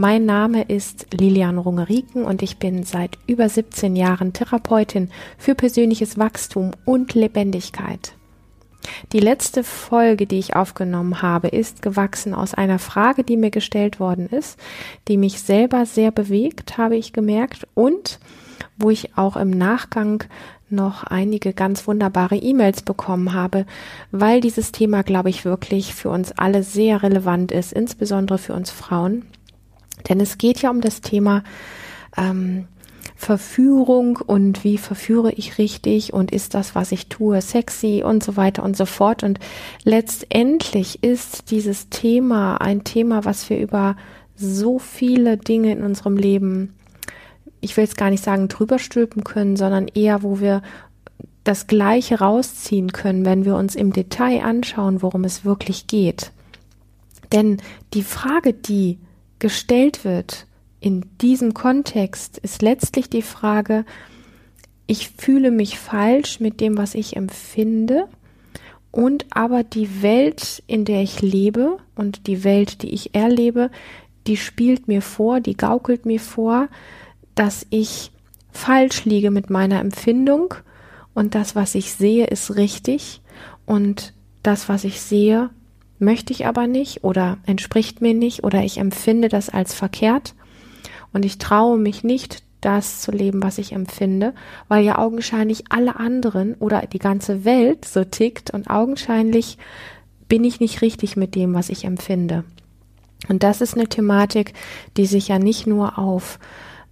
Mein Name ist Lilian Rungeriken und ich bin seit über 17 Jahren Therapeutin für persönliches Wachstum und Lebendigkeit. Die letzte Folge, die ich aufgenommen habe, ist gewachsen aus einer Frage, die mir gestellt worden ist, die mich selber sehr bewegt, habe ich gemerkt, und wo ich auch im Nachgang noch einige ganz wunderbare E-Mails bekommen habe, weil dieses Thema, glaube ich, wirklich für uns alle sehr relevant ist, insbesondere für uns Frauen. Denn es geht ja um das Thema ähm, Verführung und wie verführe ich richtig und ist das, was ich tue, sexy und so weiter und so fort. Und letztendlich ist dieses Thema ein Thema, was wir über so viele Dinge in unserem Leben, ich will es gar nicht sagen, drüber stülpen können, sondern eher, wo wir das Gleiche rausziehen können, wenn wir uns im Detail anschauen, worum es wirklich geht. Denn die Frage, die gestellt wird in diesem Kontext, ist letztlich die Frage, ich fühle mich falsch mit dem, was ich empfinde, und aber die Welt, in der ich lebe und die Welt, die ich erlebe, die spielt mir vor, die gaukelt mir vor, dass ich falsch liege mit meiner Empfindung und das, was ich sehe, ist richtig und das, was ich sehe, möchte ich aber nicht oder entspricht mir nicht oder ich empfinde das als verkehrt und ich traue mich nicht, das zu leben, was ich empfinde, weil ja augenscheinlich alle anderen oder die ganze Welt so tickt und augenscheinlich bin ich nicht richtig mit dem, was ich empfinde. Und das ist eine Thematik, die sich ja nicht nur auf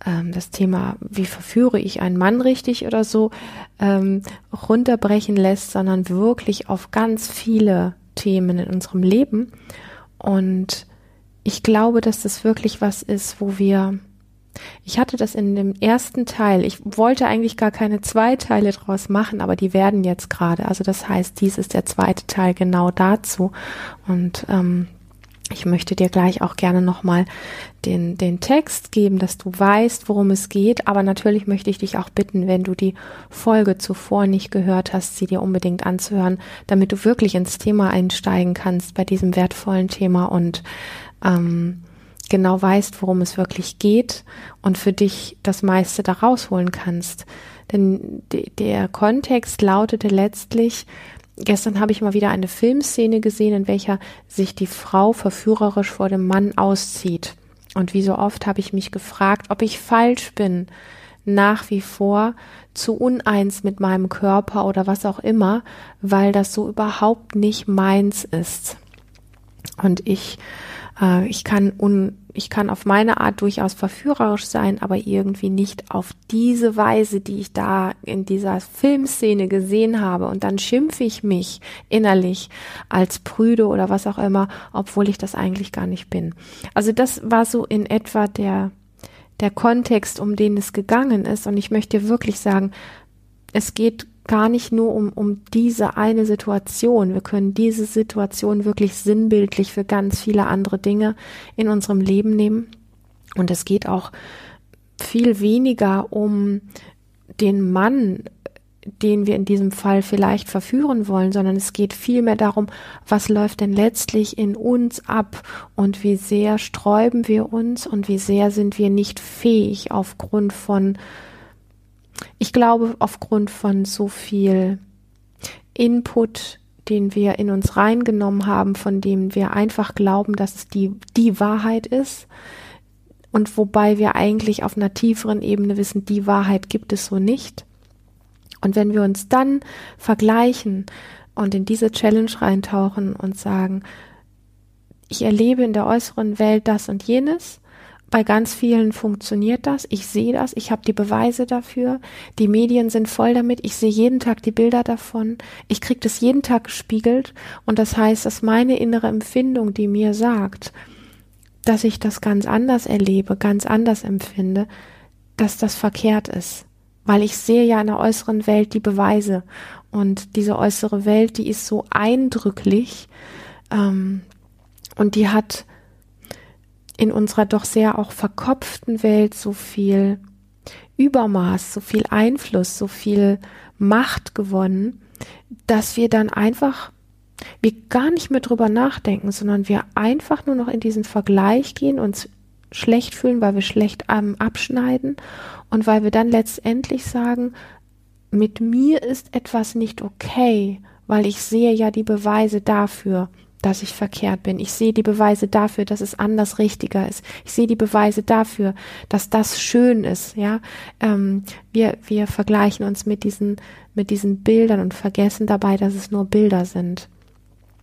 ähm, das Thema, wie verführe ich einen Mann richtig oder so, ähm, runterbrechen lässt, sondern wirklich auf ganz viele Themen in unserem Leben. Und ich glaube, dass das wirklich was ist, wo wir, ich hatte das in dem ersten Teil, ich wollte eigentlich gar keine zwei Teile draus machen, aber die werden jetzt gerade. Also das heißt, dies ist der zweite Teil genau dazu. Und ähm, ich möchte dir gleich auch gerne nochmal den, den Text geben, dass du weißt, worum es geht. Aber natürlich möchte ich dich auch bitten, wenn du die Folge zuvor nicht gehört hast, sie dir unbedingt anzuhören, damit du wirklich ins Thema einsteigen kannst bei diesem wertvollen Thema und ähm, genau weißt, worum es wirklich geht und für dich das meiste da rausholen kannst. Denn der Kontext lautete letztlich, Gestern habe ich mal wieder eine Filmszene gesehen, in welcher sich die Frau verführerisch vor dem Mann auszieht. Und wie so oft habe ich mich gefragt, ob ich falsch bin, nach wie vor zu uneins mit meinem Körper oder was auch immer, weil das so überhaupt nicht meins ist. Und ich, äh, ich kann un, ich kann auf meine Art durchaus verführerisch sein, aber irgendwie nicht auf diese Weise, die ich da in dieser Filmszene gesehen habe. Und dann schimpfe ich mich innerlich als prüde oder was auch immer, obwohl ich das eigentlich gar nicht bin. Also das war so in etwa der, der Kontext, um den es gegangen ist. Und ich möchte wirklich sagen, es geht gar nicht nur um, um diese eine Situation. Wir können diese Situation wirklich sinnbildlich für ganz viele andere Dinge in unserem Leben nehmen. Und es geht auch viel weniger um den Mann, den wir in diesem Fall vielleicht verführen wollen, sondern es geht vielmehr darum, was läuft denn letztlich in uns ab und wie sehr sträuben wir uns und wie sehr sind wir nicht fähig aufgrund von ich glaube, aufgrund von so viel Input, den wir in uns reingenommen haben, von dem wir einfach glauben, dass es die, die Wahrheit ist. Und wobei wir eigentlich auf einer tieferen Ebene wissen, die Wahrheit gibt es so nicht. Und wenn wir uns dann vergleichen und in diese Challenge reintauchen und sagen, ich erlebe in der äußeren Welt das und jenes, bei ganz vielen funktioniert das. Ich sehe das. Ich habe die Beweise dafür. Die Medien sind voll damit. Ich sehe jeden Tag die Bilder davon. Ich kriege das jeden Tag gespiegelt. Und das heißt, dass meine innere Empfindung, die mir sagt, dass ich das ganz anders erlebe, ganz anders empfinde, dass das verkehrt ist. weil ich sehe ja in der äußeren Welt die Beweise und diese äußere Welt, die ist so eindrücklich ähm, und die hat in unserer doch sehr auch verkopften Welt so viel Übermaß, so viel Einfluss, so viel Macht gewonnen, dass wir dann einfach wir gar nicht mehr drüber nachdenken, sondern wir einfach nur noch in diesen Vergleich gehen, uns schlecht fühlen, weil wir schlecht ähm, abschneiden und weil wir dann letztendlich sagen, mit mir ist etwas nicht okay, weil ich sehe ja die Beweise dafür, dass ich verkehrt bin. Ich sehe die Beweise dafür, dass es anders richtiger ist. Ich sehe die Beweise dafür, dass das schön ist. Ja, ähm, wir wir vergleichen uns mit diesen mit diesen Bildern und vergessen dabei, dass es nur Bilder sind.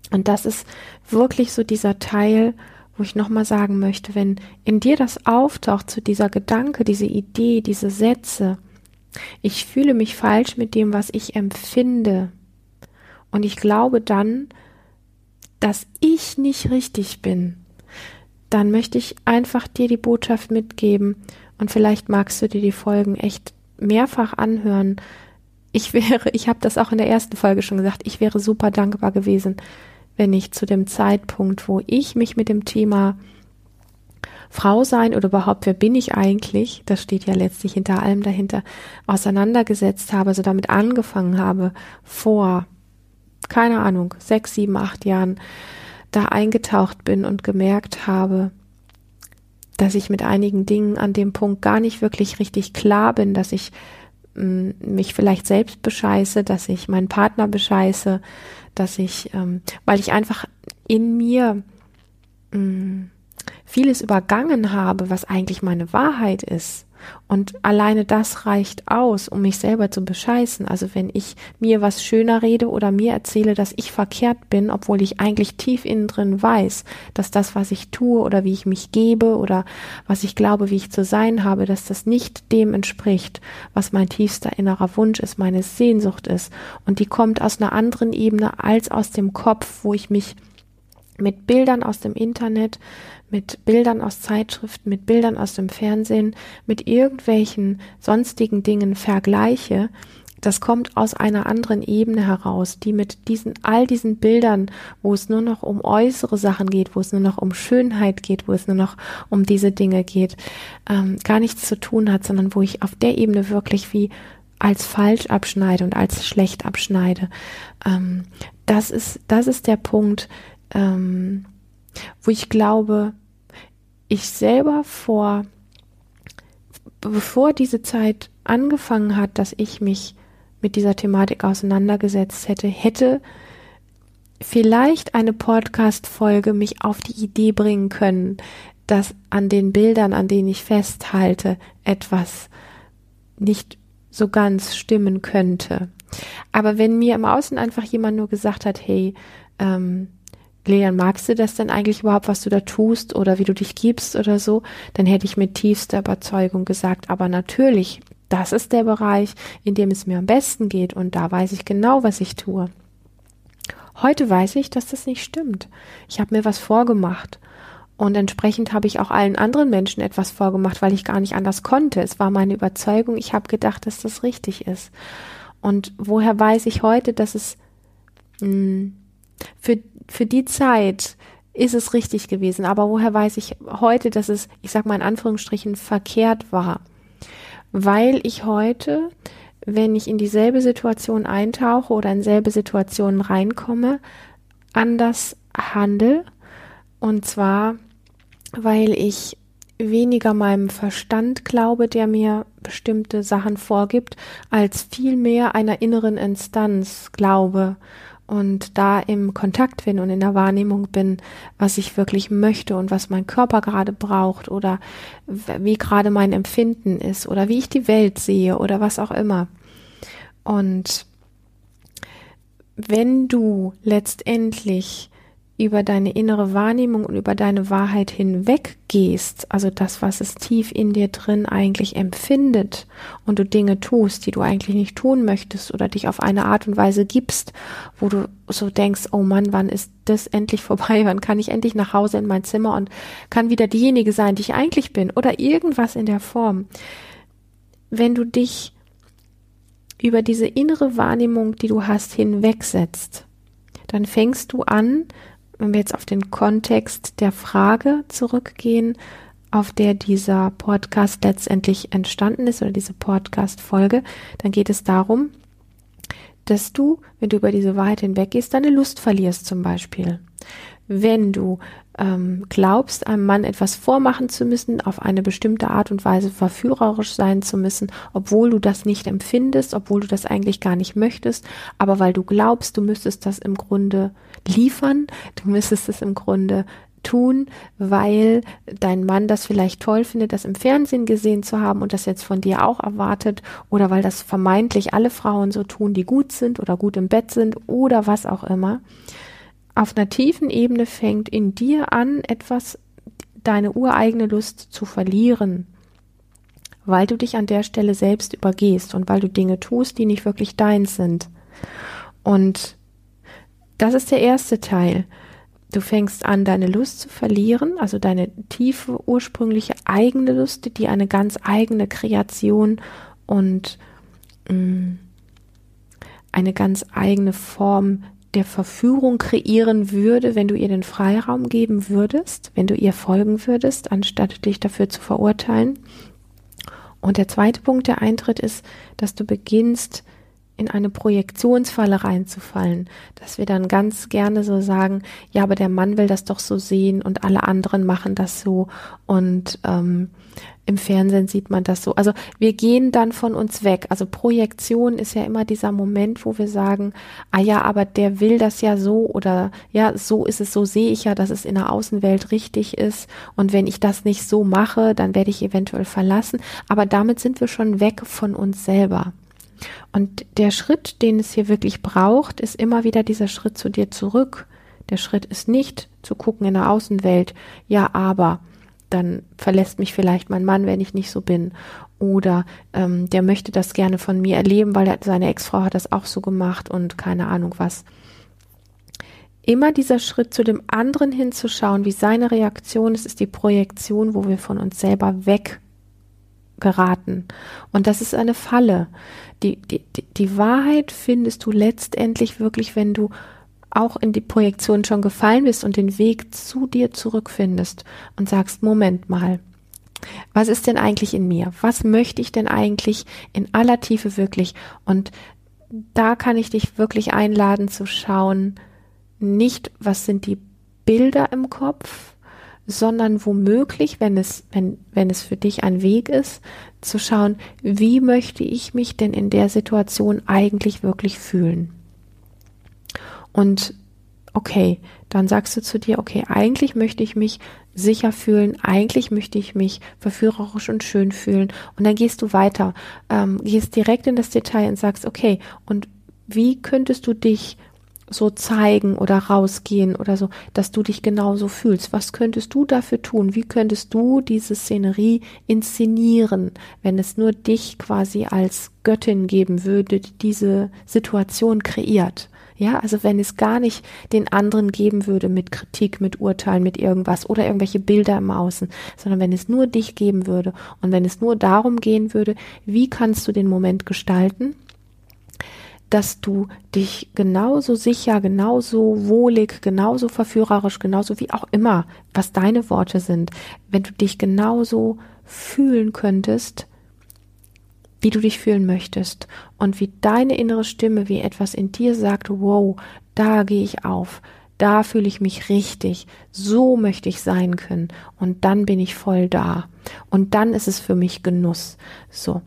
Und das ist wirklich so dieser Teil, wo ich nochmal sagen möchte, wenn in dir das auftaucht, zu dieser Gedanke, diese Idee, diese Sätze, ich fühle mich falsch mit dem, was ich empfinde. Und ich glaube dann, dass ich nicht richtig bin. Dann möchte ich einfach dir die Botschaft mitgeben und vielleicht magst du dir die Folgen echt mehrfach anhören. Ich wäre, ich habe das auch in der ersten Folge schon gesagt, ich wäre super dankbar gewesen, wenn ich zu dem Zeitpunkt, wo ich mich mit dem Thema Frau sein oder überhaupt, wer bin ich eigentlich, das steht ja letztlich hinter allem dahinter, auseinandergesetzt habe, also damit angefangen habe, vor, keine Ahnung, sechs, sieben, acht Jahren, da eingetaucht bin und gemerkt habe, dass ich mit einigen Dingen an dem Punkt gar nicht wirklich richtig klar bin, dass ich mh, mm, mich vielleicht selbst bescheiße, dass ich meinen Partner bescheiße, dass ich, ähm, weil ich einfach in mir mh, mm, vieles übergangen habe, was eigentlich meine Wahrheit ist. Und alleine das reicht aus, um mich selber zu bescheißen. Also wenn ich mir was schöner rede oder mir erzähle, dass ich verkehrt bin, obwohl ich eigentlich tief innen drin weiß, dass das, was ich tue oder wie ich mich gebe oder was ich glaube, wie ich zu sein habe, dass das nicht dem entspricht, was mein tiefster innerer Wunsch ist, meine Sehnsucht ist. Und die kommt aus einer anderen Ebene als aus dem Kopf, wo ich mich mit Bildern aus dem Internet, mit Bildern aus Zeitschriften, mit Bildern aus dem Fernsehen, mit irgendwelchen sonstigen Dingen vergleiche, das kommt aus einer anderen Ebene heraus, die mit diesen, all diesen Bildern, wo es nur noch um äußere Sachen geht, wo es nur noch um Schönheit geht, wo es nur noch um diese Dinge geht, ähm, gar nichts zu tun hat, sondern wo ich auf der Ebene wirklich wie als falsch abschneide und als schlecht abschneide. Ähm, das ist, das ist der Punkt, ähm, wo ich glaube, ich selber vor, bevor diese Zeit angefangen hat, dass ich mich mit dieser Thematik auseinandergesetzt hätte, hätte vielleicht eine Podcast-Folge mich auf die Idee bringen können, dass an den Bildern, an denen ich festhalte, etwas nicht so ganz stimmen könnte. Aber wenn mir im Außen einfach jemand nur gesagt hat, hey, ähm, Leon, magst du das denn eigentlich überhaupt, was du da tust oder wie du dich gibst oder so? Dann hätte ich mit tiefster Überzeugung gesagt, aber natürlich, das ist der Bereich, in dem es mir am besten geht und da weiß ich genau, was ich tue. Heute weiß ich, dass das nicht stimmt. Ich habe mir was vorgemacht und entsprechend habe ich auch allen anderen Menschen etwas vorgemacht, weil ich gar nicht anders konnte. Es war meine Überzeugung, ich habe gedacht, dass das richtig ist. Und woher weiß ich heute, dass es mh, hm, für für die Zeit ist es richtig gewesen. Aber woher weiß ich heute, dass es, ich sag mal in Anführungsstrichen, verkehrt war? Weil ich heute, wenn ich in dieselbe Situation eintauche oder in selbe Situationen reinkomme, anders handle. Und zwar, weil ich weniger meinem Verstand glaube, der mir bestimmte Sachen vorgibt, als vielmehr einer inneren Instanz glaube und da im Kontakt bin und in der Wahrnehmung bin, was ich wirklich möchte und was mein Körper gerade braucht oder wie gerade mein Empfinden ist oder wie ich die Welt sehe oder was auch immer. Und wenn du letztendlich über deine innere Wahrnehmung und über deine Wahrheit hinweg gehst, also das, was es tief in dir drin eigentlich empfindet und du Dinge tust, die du eigentlich nicht tun möchtest oder dich auf eine Art und Weise gibst, wo du so denkst, oh Mann, wann ist das endlich vorbei? Wann kann ich endlich nach Hause in mein Zimmer und kann wieder diejenige sein, die ich eigentlich bin oder irgendwas in der Form. Wenn du dich über diese innere Wahrnehmung, die du hast, hinwegsetzt, dann fängst du an, wenn wir jetzt auf den Kontext der Frage zurückgehen, auf der dieser Podcast letztendlich entstanden ist oder diese Podcast-Folge, dann geht es darum, dass du, wenn du über diese Wahrheit hinweggehst, deine Lust verlierst zum Beispiel. Wenn du ähm, glaubst, einem Mann etwas vormachen zu müssen, auf eine bestimmte Art und Weise verführerisch sein zu müssen, obwohl du das nicht empfindest, obwohl du das eigentlich gar nicht möchtest, aber weil du glaubst, du müsstest das im Grunde liefern, du müsstest es im Grunde tun, weil dein Mann das vielleicht toll findet, das im Fernsehen gesehen zu haben und das jetzt von dir auch erwartet oder weil das vermeintlich alle Frauen so tun, die gut sind oder gut im Bett sind oder was auch immer auf einer tiefen Ebene fängt in dir an, etwas, deine ureigene Lust zu verlieren, weil du dich an der Stelle selbst übergehst und weil du Dinge tust, die nicht wirklich deins sind. Und das ist der erste Teil. Du fängst an, deine Lust zu verlieren, also deine tiefe, ursprüngliche eigene Lust, die eine ganz eigene Kreation und mh, mm, eine ganz eigene Form der Verführung kreieren würde, wenn du ihr den Freiraum geben würdest, wenn du ihr folgen würdest, anstatt dich dafür zu verurteilen. Und der zweite Punkt, der eintritt, ist, dass du beginnst, in eine Projektionsfalle reinzufallen, dass wir dann ganz gerne so sagen, ja, aber der Mann will das doch so sehen und alle anderen machen das so und ähm, im Fernsehen sieht man das so. Also wir gehen dann von uns weg. Also Projektion ist ja immer dieser Moment, wo wir sagen, ah ja, aber der will das ja so oder ja, so ist es, so sehe ich ja, dass es in der Außenwelt richtig ist. Und wenn ich das nicht so mache, dann werde ich eventuell verlassen. Aber damit sind wir schon weg von uns selber. Und der Schritt, den es hier wirklich braucht, ist immer wieder dieser Schritt zu dir zurück. Der Schritt ist nicht zu gucken in der Außenwelt, ja, aber dann verlässt mich vielleicht mein Mann, wenn ich nicht so bin. Oder ähm, der möchte das gerne von mir erleben, weil er, seine Ex-Frau hat das auch so gemacht und keine Ahnung was. Immer dieser Schritt zu dem anderen hinzuschauen, wie seine Reaktion ist, ist die Projektion, wo wir von uns selber weggeraten. Und das ist eine Falle. Die, die, die Wahrheit findest du letztendlich wirklich, wenn du auch in die Projektion schon gefallen bist und den Weg zu dir zurückfindest und sagst, Moment mal, was ist denn eigentlich in mir? Was möchte ich denn eigentlich in aller Tiefe wirklich? Und da kann ich dich wirklich einladen zu schauen, nicht, was sind die Bilder im Kopf, sondern womöglich, wenn es, wenn, wenn es für dich ein Weg ist, zu schauen, wie möchte ich mich denn in der Situation eigentlich wirklich fühlen? Und okay, dann sagst du zu dir, okay, eigentlich möchte ich mich sicher fühlen, eigentlich möchte ich mich verführerisch und schön fühlen. Und dann gehst du weiter, ähm, gehst direkt in das Detail und sagst, okay, und wie könntest du dich so zeigen oder rausgehen oder so, dass du dich genauso fühlst. Was könntest du dafür tun? Wie könntest du diese Szenerie inszenieren, wenn es nur dich quasi als Göttin geben würde, die diese Situation kreiert? Ja, also wenn es gar nicht den anderen geben würde mit Kritik, mit Urteilen, mit irgendwas oder irgendwelche Bilder im Außen, sondern wenn es nur dich geben würde und wenn es nur darum gehen würde, wie kannst du den Moment gestalten, dass du dich genauso sicher, genauso wohlig, genauso verführerisch, genauso wie auch immer, was deine Worte sind, wenn du dich genauso fühlen könntest, wie du dich fühlen möchtest und wie deine innere Stimme, wie etwas in dir sagt, wow, da gehe ich auf, da fühle ich mich richtig, so möchte ich sein können und dann bin ich voll da und dann ist es für mich Genuss. So.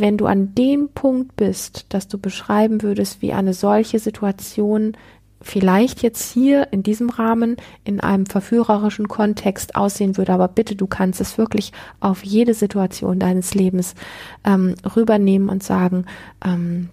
Wenn du an dem Punkt bist, dass du beschreiben würdest, wie eine solche Situation vielleicht jetzt hier in diesem Rahmen in einem verführerischen Kontext aussehen würde, aber bitte, du kannst es wirklich auf jede Situation deines Lebens ähm, rübernehmen und sagen, ähm,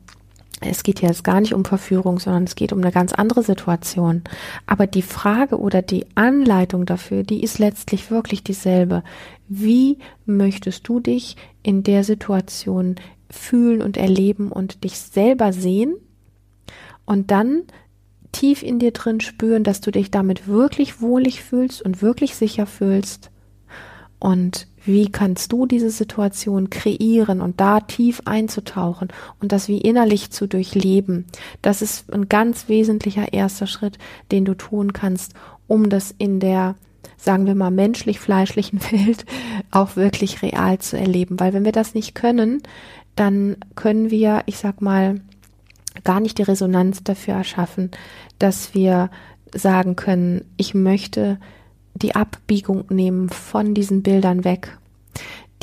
es geht jetzt gar nicht um Verführung, sondern es geht um eine ganz andere Situation. Aber die Frage oder die Anleitung dafür, die ist letztlich wirklich dieselbe. Wie möchtest du dich in der Situation fühlen und erleben und dich selber sehen? Und dann tief in dir drin spüren, dass du dich damit wirklich wohlig fühlst und wirklich sicher fühlst. Und wie kannst du diese Situation kreieren und da tief einzutauchen und das wie innerlich zu durchleben? Das ist ein ganz wesentlicher erster Schritt, den du tun kannst, um das in der sagen wir mal, menschlich-fleischlichen Welt auch wirklich real zu erleben. Weil wenn wir das nicht können, dann können wir, ich sag mal, gar nicht die Resonanz dafür erschaffen, dass wir sagen können, ich möchte die Abbiegung nehmen von diesen Bildern weg.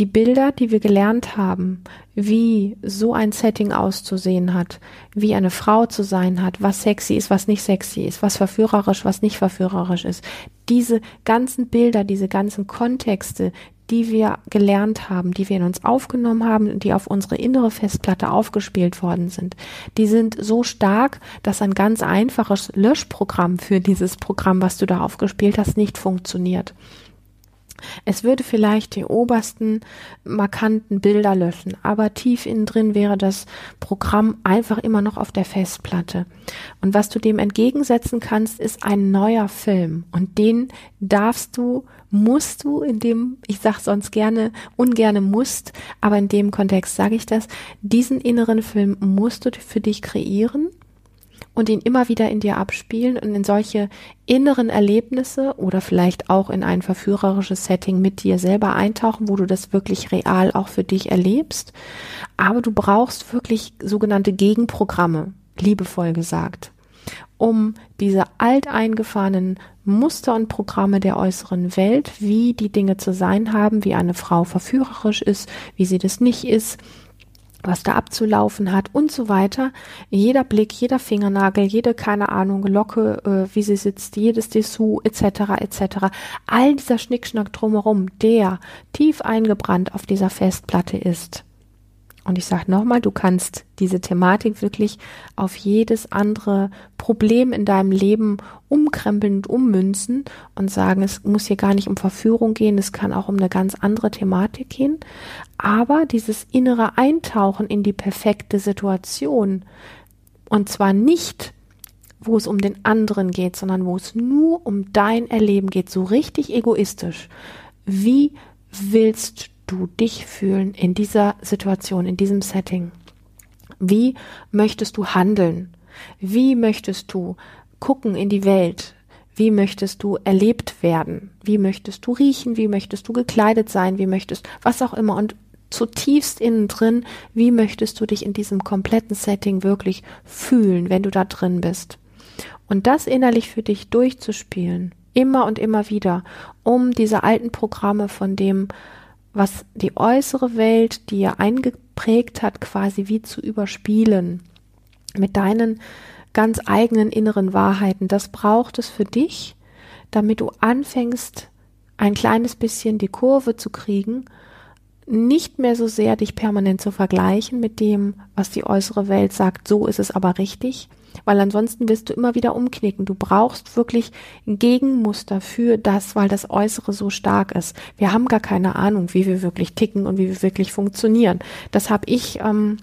Die Bilder, die wir gelernt haben, wie so ein Setting auszusehen hat, wie eine Frau zu sein hat, was sexy ist, was nicht sexy ist, was verführerisch, was nicht verführerisch ist. Diese ganzen Bilder, diese ganzen Kontexte, die wir gelernt haben, die wir in uns aufgenommen haben und die auf unsere innere Festplatte aufgespielt worden sind, die sind so stark, dass ein ganz einfaches Löschprogramm für dieses Programm, was du da aufgespielt hast, nicht funktioniert. Es würde vielleicht die obersten markanten Bilder löschen, aber tief innen drin wäre das Programm einfach immer noch auf der Festplatte. Und was du dem entgegensetzen kannst, ist ein neuer Film. Und den darfst du, musst du, in dem, ich sag sonst gerne, ungerne musst, aber in dem Kontext sage ich das, diesen inneren Film musst du für dich kreieren und ihn immer wieder in dir abspielen und in solche inneren Erlebnisse oder vielleicht auch in ein verführerisches Setting mit dir selber eintauchen, wo du das wirklich real auch für dich erlebst. Aber du brauchst wirklich sogenannte Gegenprogramme, liebevoll gesagt, um diese alteingefahrenen Muster und Programme der äußeren Welt, wie die Dinge zu sein haben, wie eine Frau verführerisch ist, wie sie das nicht ist, was da abzulaufen hat und so weiter. Jeder Blick, jeder Fingernagel, jede, keine Ahnung, Locke, äh, wie sie sitzt, jedes Dessous, etc., etc. All dieser Schnickschnack drumherum, der tief eingebrannt auf dieser Festplatte ist. Und ich sage nochmal, du kannst diese Thematik wirklich auf jedes andere Problem in deinem Leben umkrempeln und ummünzen und sagen, es muss hier gar nicht um Verführung gehen, es kann auch um eine ganz andere Thematik gehen. Aber dieses innere Eintauchen in die perfekte Situation und zwar nicht, wo es um den anderen geht, sondern wo es nur um dein Erleben geht, so richtig egoistisch. Wie willst du dich fühlen in dieser Situation, in diesem Setting? Wie möchtest du handeln? Wie möchtest du gucken in die Welt? Wie möchtest du erlebt werden? Wie möchtest du riechen? Wie möchtest du gekleidet sein? Wie möchtest, was auch immer. Und zutiefst innen drin, wie möchtest du dich in diesem kompletten Setting wirklich fühlen, wenn du da drin bist? Und das innerlich für dich durchzuspielen, immer und immer wieder, um diese alten Programme von dem was die äußere Welt dir eingeprägt hat, quasi wie zu überspielen mit deinen ganz eigenen inneren Wahrheiten. Das braucht es für dich, damit du anfängst, ein kleines bisschen die Kurve zu kriegen, nicht mehr so sehr dich permanent zu vergleichen mit dem, was die äußere Welt sagt, so ist es aber richtig, weil ansonsten wirst du immer wieder umknicken. Du brauchst wirklich ein Gegenmuster für das, weil das Äußere so stark ist. Wir haben gar keine Ahnung, wie wir wirklich ticken und wie wir wirklich funktionieren. Das habe ich ähm,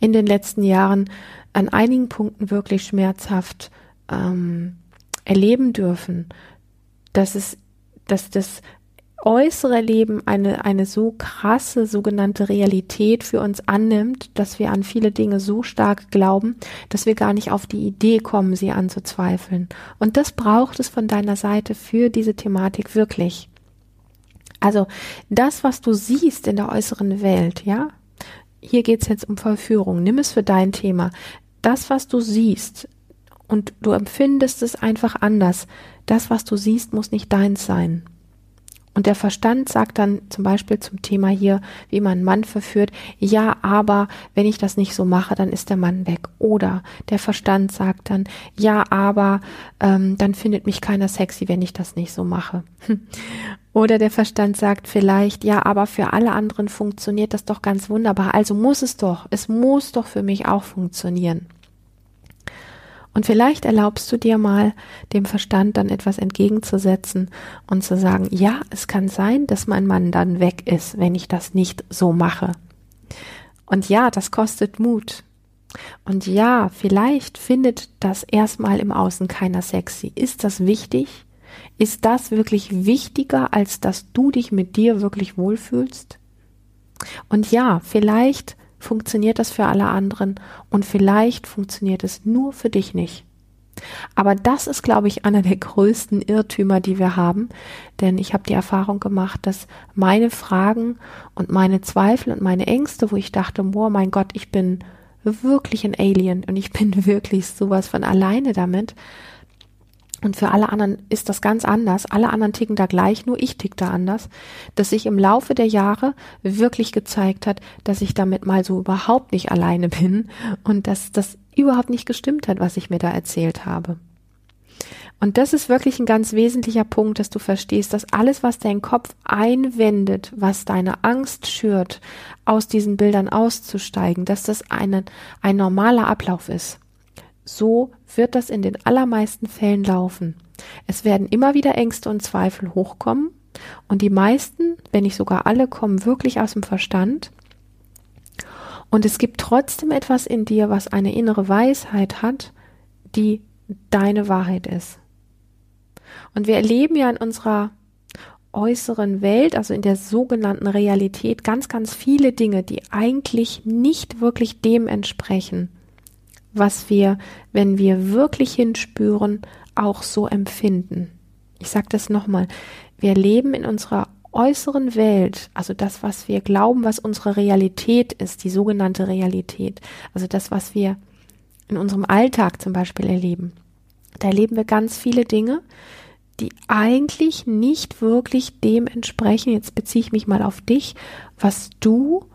in den letzten Jahren an einigen Punkten wirklich schmerzhaft ähm, erleben dürfen, dass es, dass das äußere Leben eine, eine so krasse sogenannte Realität für uns annimmt, dass wir an viele Dinge so stark glauben, dass wir gar nicht auf die Idee kommen, sie anzuzweifeln. Und das braucht es von deiner Seite für diese Thematik wirklich. Also das, was du siehst in der äußeren Welt, ja, hier geht's jetzt um Verführung, nimm es für dein Thema. Das, was du siehst, und du empfindest es einfach anders, das, was du siehst, muss nicht deins sein. Und der Verstand sagt dann zum Beispiel zum Thema hier, wie man einen Mann verführt, ja, aber wenn ich das nicht so mache, dann ist der Mann weg. Oder der Verstand sagt dann, ja, aber ähm, dann findet mich keiner sexy, wenn ich das nicht so mache. Oder der Verstand sagt vielleicht, ja, aber für alle anderen funktioniert das doch ganz wunderbar. Also muss es doch, es muss doch für mich auch funktionieren. Und vielleicht erlaubst du dir mal, dem Verstand dann etwas entgegenzusetzen und zu sagen, ja, es kann sein, dass mein Mann dann weg ist, wenn ich das nicht so mache. Und ja, das kostet Mut. Und ja, vielleicht findet das erstmal im Außen keiner sexy. Ist das wichtig? Ist das wirklich wichtiger, als dass du dich mit dir wirklich wohlfühlst? Und ja, vielleicht funktioniert das für alle anderen und vielleicht funktioniert es nur für dich nicht. Aber das ist, glaube ich, einer der größten Irrtümer, die wir haben, denn ich habe die Erfahrung gemacht, dass meine Fragen und meine Zweifel und meine Ängste, wo ich dachte, boah, mein Gott, ich bin wirklich ein Alien und ich bin wirklich sowas von alleine damit, und für alle anderen ist das ganz anders. Alle anderen ticken da gleich, nur ich tick da anders. Dass sich im Laufe der Jahre wirklich gezeigt hat, dass ich damit mal so überhaupt nicht alleine bin und dass das überhaupt nicht gestimmt hat, was ich mir da erzählt habe. Und das ist wirklich ein ganz wesentlicher Punkt, dass du verstehst, dass alles, was dein Kopf einwendet, was deine Angst schürt, aus diesen Bildern auszusteigen, dass das eine, ein normaler Ablauf ist. So wird das in den allermeisten Fällen laufen. Es werden immer wieder Ängste und Zweifel hochkommen und die meisten, wenn nicht sogar alle, kommen wirklich aus dem Verstand. Und es gibt trotzdem etwas in dir, was eine innere Weisheit hat, die deine Wahrheit ist. Und wir erleben ja in unserer äußeren Welt, also in der sogenannten Realität, ganz, ganz viele Dinge, die eigentlich nicht wirklich dem entsprechen, was wir, wenn wir wirklich hinspüren, auch so empfinden. Ich sage das nochmal. Wir leben in unserer äußeren Welt, also das, was wir glauben, was unsere Realität ist, die sogenannte Realität, also das, was wir in unserem Alltag zum Beispiel erleben. Da erleben wir ganz viele Dinge, die eigentlich nicht wirklich dem entsprechen, jetzt beziehe ich mich mal auf dich, was du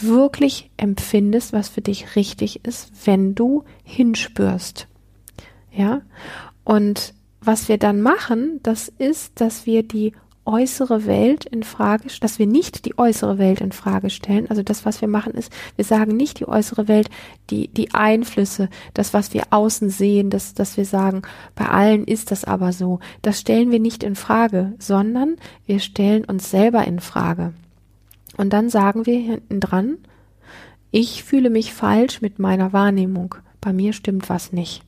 wirklich empfindest, was für dich richtig ist, wenn du hinspürst. Ja? Und was wir dann machen, das ist, dass wir die äußere Welt in Frage, dass wir nicht die äußere Welt in Frage stellen. Also das, was wir machen, ist, wir sagen nicht die äußere Welt, die, die Einflüsse, das, was wir außen sehen, dass, dass wir sagen, bei allen ist das aber so. Das stellen wir nicht in Frage, sondern wir stellen uns selber in Frage. Und dann sagen wir hinten dran, ich fühle mich falsch mit meiner Wahrnehmung. Bei mir stimmt was nicht.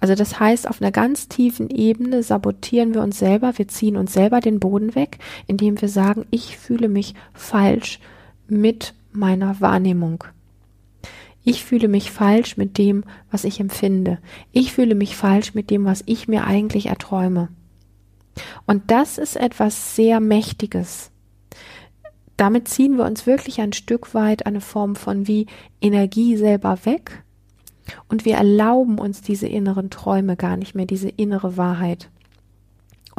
Also das heißt, auf einer ganz tiefen Ebene sabotieren wir uns selber, wir ziehen uns selber den Boden weg, indem wir sagen, ich fühle mich falsch mit meiner Wahrnehmung. Ich fühle mich falsch mit dem, was ich empfinde. Ich fühle mich falsch mit dem, was ich mir eigentlich erträume. Und das ist etwas sehr Mächtiges damit ziehen wir uns wirklich ein Stück weit eine Form von wie Energie selber weg und wir erlauben uns diese inneren Träume gar nicht mehr, diese innere Wahrheit.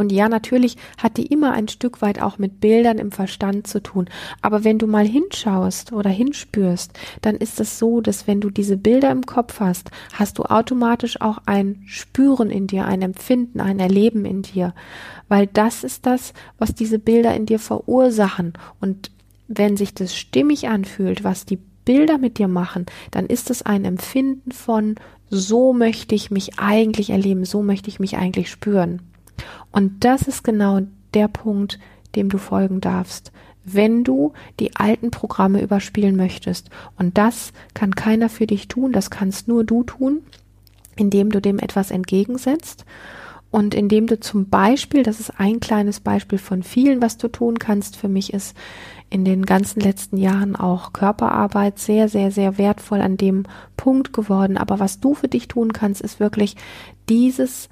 Und ja, natürlich hat die immer ein Stück weit auch mit Bildern im Verstand zu tun. Aber wenn du mal hinschaust oder hinspürst, dann ist es so, dass wenn du diese Bilder im Kopf hast, hast du automatisch auch ein Spüren in dir, ein Empfinden, ein Erleben in dir. Weil das ist das, was diese Bilder in dir verursachen. Und wenn sich das stimmig anfühlt, was die Bilder mit dir machen, dann ist es ein Empfinden von, so möchte ich mich eigentlich erleben, so möchte ich mich eigentlich spüren. Und das ist genau der Punkt, dem du folgen darfst, wenn du die alten Programme überspielen möchtest. Und das kann keiner für dich tun, das kannst nur du tun, indem du dem etwas entgegensetzt und indem du zum Beispiel, das ist ein kleines Beispiel von vielen, was du tun kannst, für mich ist in den ganzen letzten Jahren auch Körperarbeit sehr, sehr, sehr wertvoll an dem Punkt geworden. Aber was du für dich tun kannst, ist wirklich dieses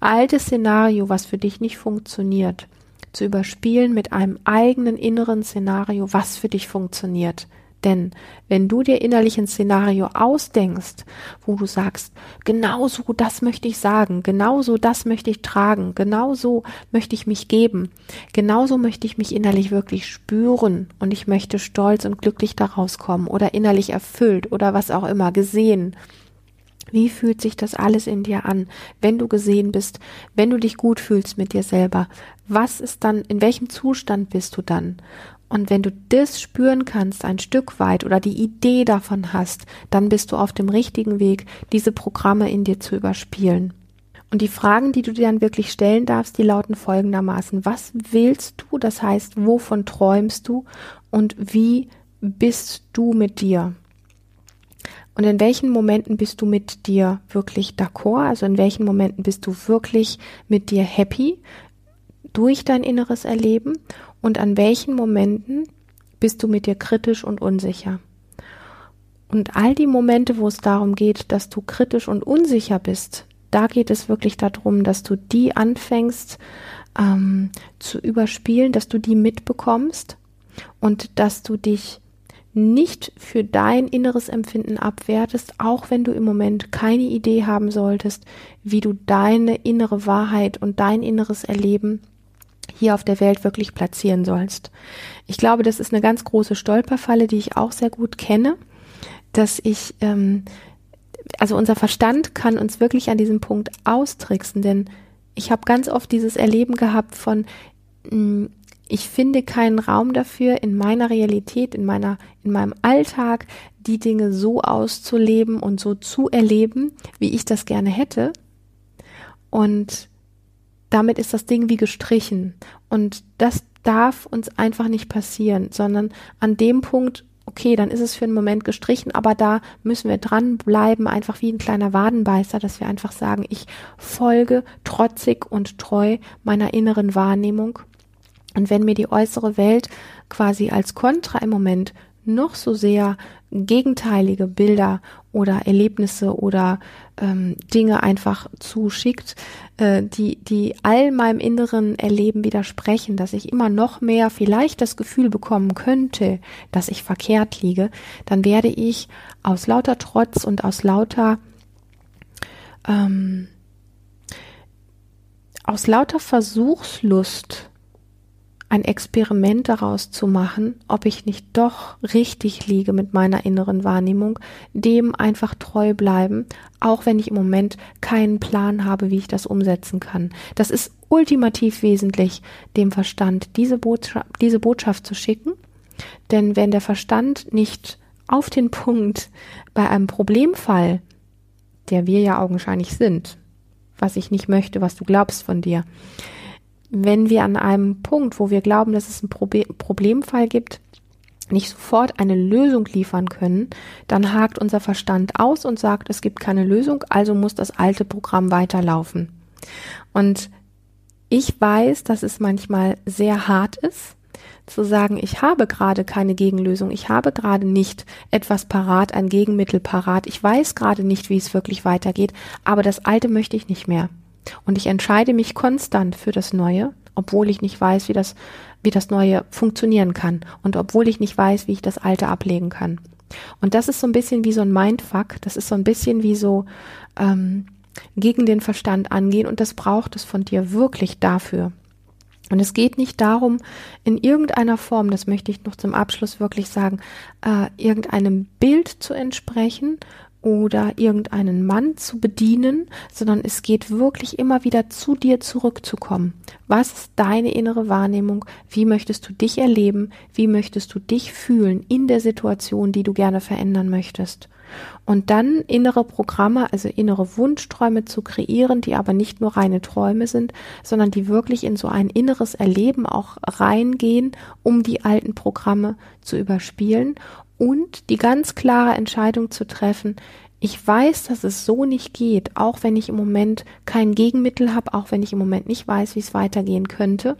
altes Szenario, was für dich nicht funktioniert, zu überspielen mit einem eigenen inneren Szenario, was für dich funktioniert. Denn wenn du dir innerlich ein Szenario ausdenkst, wo du sagst, genauso das möchte ich sagen, genauso das möchte ich tragen, genauso möchte ich mich geben, genauso möchte ich mich innerlich wirklich spüren und ich möchte stolz und glücklich daraus kommen oder innerlich erfüllt oder was auch immer gesehen, wie fühlt sich das alles in dir an, wenn du gesehen bist, wenn du dich gut fühlst mit dir selber? Was ist dann, in welchem Zustand bist du dann? Und wenn du das spüren kannst, ein Stück weit oder die Idee davon hast, dann bist du auf dem richtigen Weg, diese Programme in dir zu überspielen. Und die Fragen, die du dir dann wirklich stellen darfst, die lauten folgendermaßen. Was willst du? Das heißt, wovon träumst du? Und wie bist du mit dir? Und in welchen Momenten bist du mit dir wirklich d'accord? Also in welchen Momenten bist du wirklich mit dir happy durch dein inneres Erleben? Und an welchen Momenten bist du mit dir kritisch und unsicher? Und all die Momente, wo es darum geht, dass du kritisch und unsicher bist, da geht es wirklich darum, dass du die anfängst ähm, zu überspielen, dass du die mitbekommst und dass du dich nicht für dein inneres Empfinden abwertest, auch wenn du im Moment keine Idee haben solltest, wie du deine innere Wahrheit und dein inneres Erleben hier auf der Welt wirklich platzieren sollst. Ich glaube, das ist eine ganz große Stolperfalle, die ich auch sehr gut kenne, dass ich, ähm, also unser Verstand kann uns wirklich an diesem Punkt austricksen, denn ich habe ganz oft dieses Erleben gehabt von, mh, mm, ich finde keinen Raum dafür, in meiner Realität, in meiner, in meinem Alltag die Dinge so auszuleben und so zu erleben, wie ich das gerne hätte. Und damit ist das Ding wie gestrichen. Und das darf uns einfach nicht passieren, sondern an dem Punkt, okay, dann ist es für einen Moment gestrichen, aber da müssen wir dranbleiben, einfach wie ein kleiner Wadenbeißer, dass wir einfach sagen, ich folge trotzig und treu meiner inneren Wahrnehmung und wenn mir die äußere Welt quasi als Kontra im Moment noch so sehr gegenteilige Bilder oder Erlebnisse oder ähm, Dinge einfach zuschickt, äh, die, die all meinem inneren Erleben widersprechen, dass ich immer noch mehr vielleicht das Gefühl bekommen könnte, dass ich verkehrt liege, dann werde ich aus lauter Trotz und aus lauter ähm, aus lauter Versuchslust ein Experiment daraus zu machen, ob ich nicht doch richtig liege mit meiner inneren Wahrnehmung, dem einfach treu bleiben, auch wenn ich im Moment keinen Plan habe, wie ich das umsetzen kann. Das ist ultimativ wesentlich, dem Verstand diese, Botschaft, diese Botschaft zu schicken, denn wenn der Verstand nicht auf den Punkt bei einem Problemfall, der wir ja augenscheinlich sind, was ich nicht möchte, was du glaubst von dir, wenn wir an einem Punkt, wo wir glauben, dass es einen Probe Problemfall gibt, nicht sofort eine Lösung liefern können, dann hakt unser Verstand aus und sagt, es gibt keine Lösung, also muss das alte Programm weiterlaufen. Und ich weiß, dass es manchmal sehr hart ist, zu sagen, ich habe gerade keine Gegenlösung, ich habe gerade nicht etwas parat, ein Gegenmittel parat, ich weiß gerade nicht, wie es wirklich weitergeht, aber das Alte möchte ich nicht mehr. Und ich entscheide mich konstant für das Neue, obwohl ich nicht weiß, wie das, wie das Neue funktionieren kann und obwohl ich nicht weiß, wie ich das Alte ablegen kann. Und das ist so ein bisschen wie so ein Mindfuck, das ist so ein bisschen wie so ähm, gegen den Verstand angehen und das braucht es von dir wirklich dafür. Und es geht nicht darum, in irgendeiner Form, das möchte ich noch zum Abschluss wirklich sagen, äh, irgendeinem Bild zu entsprechen oder irgendeinen Mann zu bedienen, sondern es geht wirklich immer wieder zu dir zurückzukommen. Was ist deine innere Wahrnehmung? Wie möchtest du dich erleben? Wie möchtest du dich fühlen in der Situation, die du gerne verändern möchtest? Und dann innere Programme, also innere Wunschträume zu kreieren, die aber nicht nur reine Träume sind, sondern die wirklich in so ein inneres Erleben auch reingehen, um die alten Programme zu überspielen und die ganz klare Entscheidung zu treffen, ich weiß, dass es so nicht geht, auch wenn ich im Moment kein Gegenmittel habe, auch wenn ich im Moment nicht weiß, wie es weitergehen könnte,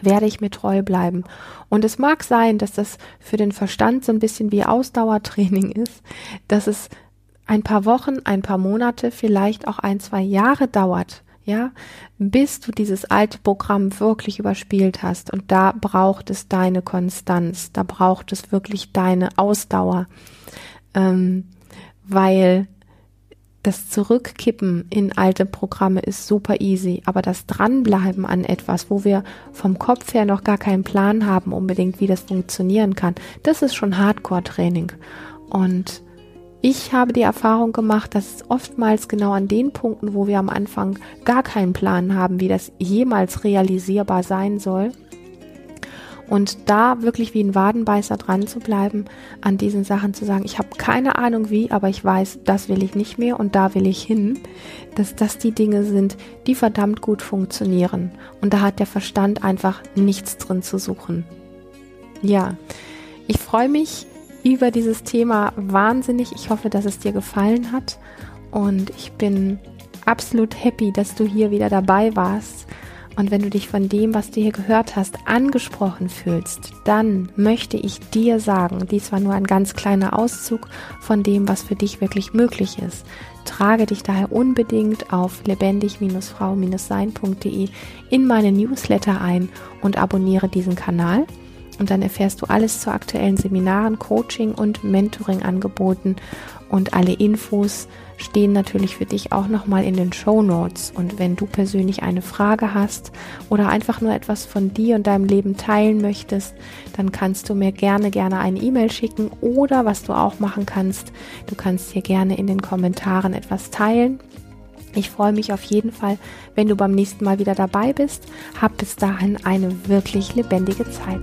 werde ich mir treu bleiben. Und es mag sein, dass das für den Verstand so ein bisschen wie Ausdauertraining ist, dass es ein paar Wochen, ein paar Monate, vielleicht auch ein, zwei Jahre dauert, ja, bis du dieses alte Programm wirklich überspielt hast. Und da braucht es deine Konstanz, da braucht es wirklich deine Ausdauer, ähm, weil das Zurückkippen in alte Programme ist super easy, aber das Dranbleiben an etwas, wo wir vom Kopf her noch gar keinen Plan haben unbedingt, wie das funktionieren kann, das ist schon Hardcore-Training. Und ich habe die Erfahrung gemacht, dass oftmals genau an den Punkten, wo wir am Anfang gar keinen Plan haben, wie das jemals realisierbar sein soll, und da wirklich wie ein Wadenbeißer dran zu bleiben, an diesen Sachen zu sagen, ich habe keine Ahnung wie, aber ich weiß, das will ich nicht mehr und da will ich hin, dass das die Dinge sind, die verdammt gut funktionieren. Und da hat der Verstand einfach nichts drin zu suchen. Ja, ich freue mich, über dieses Thema wahnsinnig. Ich hoffe, dass es dir gefallen hat und ich bin absolut happy, dass du hier wieder dabei warst. Und wenn du dich von dem, was du hier gehört hast, angesprochen fühlst, dann möchte ich dir sagen, dies war nur ein ganz kleiner Auszug von dem, was für dich wirklich möglich ist. Trage dich daher unbedingt auf lebendig-frau-sein.de in meine Newsletter ein und abonniere diesen Kanal. Und dann erfährst du alles zu aktuellen Seminaren, Coaching und Mentoring-Angeboten und alle Infos stehen natürlich für dich auch nochmal in den Show Notes. Und wenn du persönlich eine Frage hast oder einfach nur etwas von dir und deinem Leben teilen möchtest, dann kannst du mir gerne, gerne eine E-Mail schicken oder was du auch machen kannst, du kannst hier gerne in den Kommentaren etwas teilen. Ich freue mich auf jeden Fall, wenn du beim nächsten Mal wieder dabei bist. Hab bis dahin eine wirklich lebendige Zeit.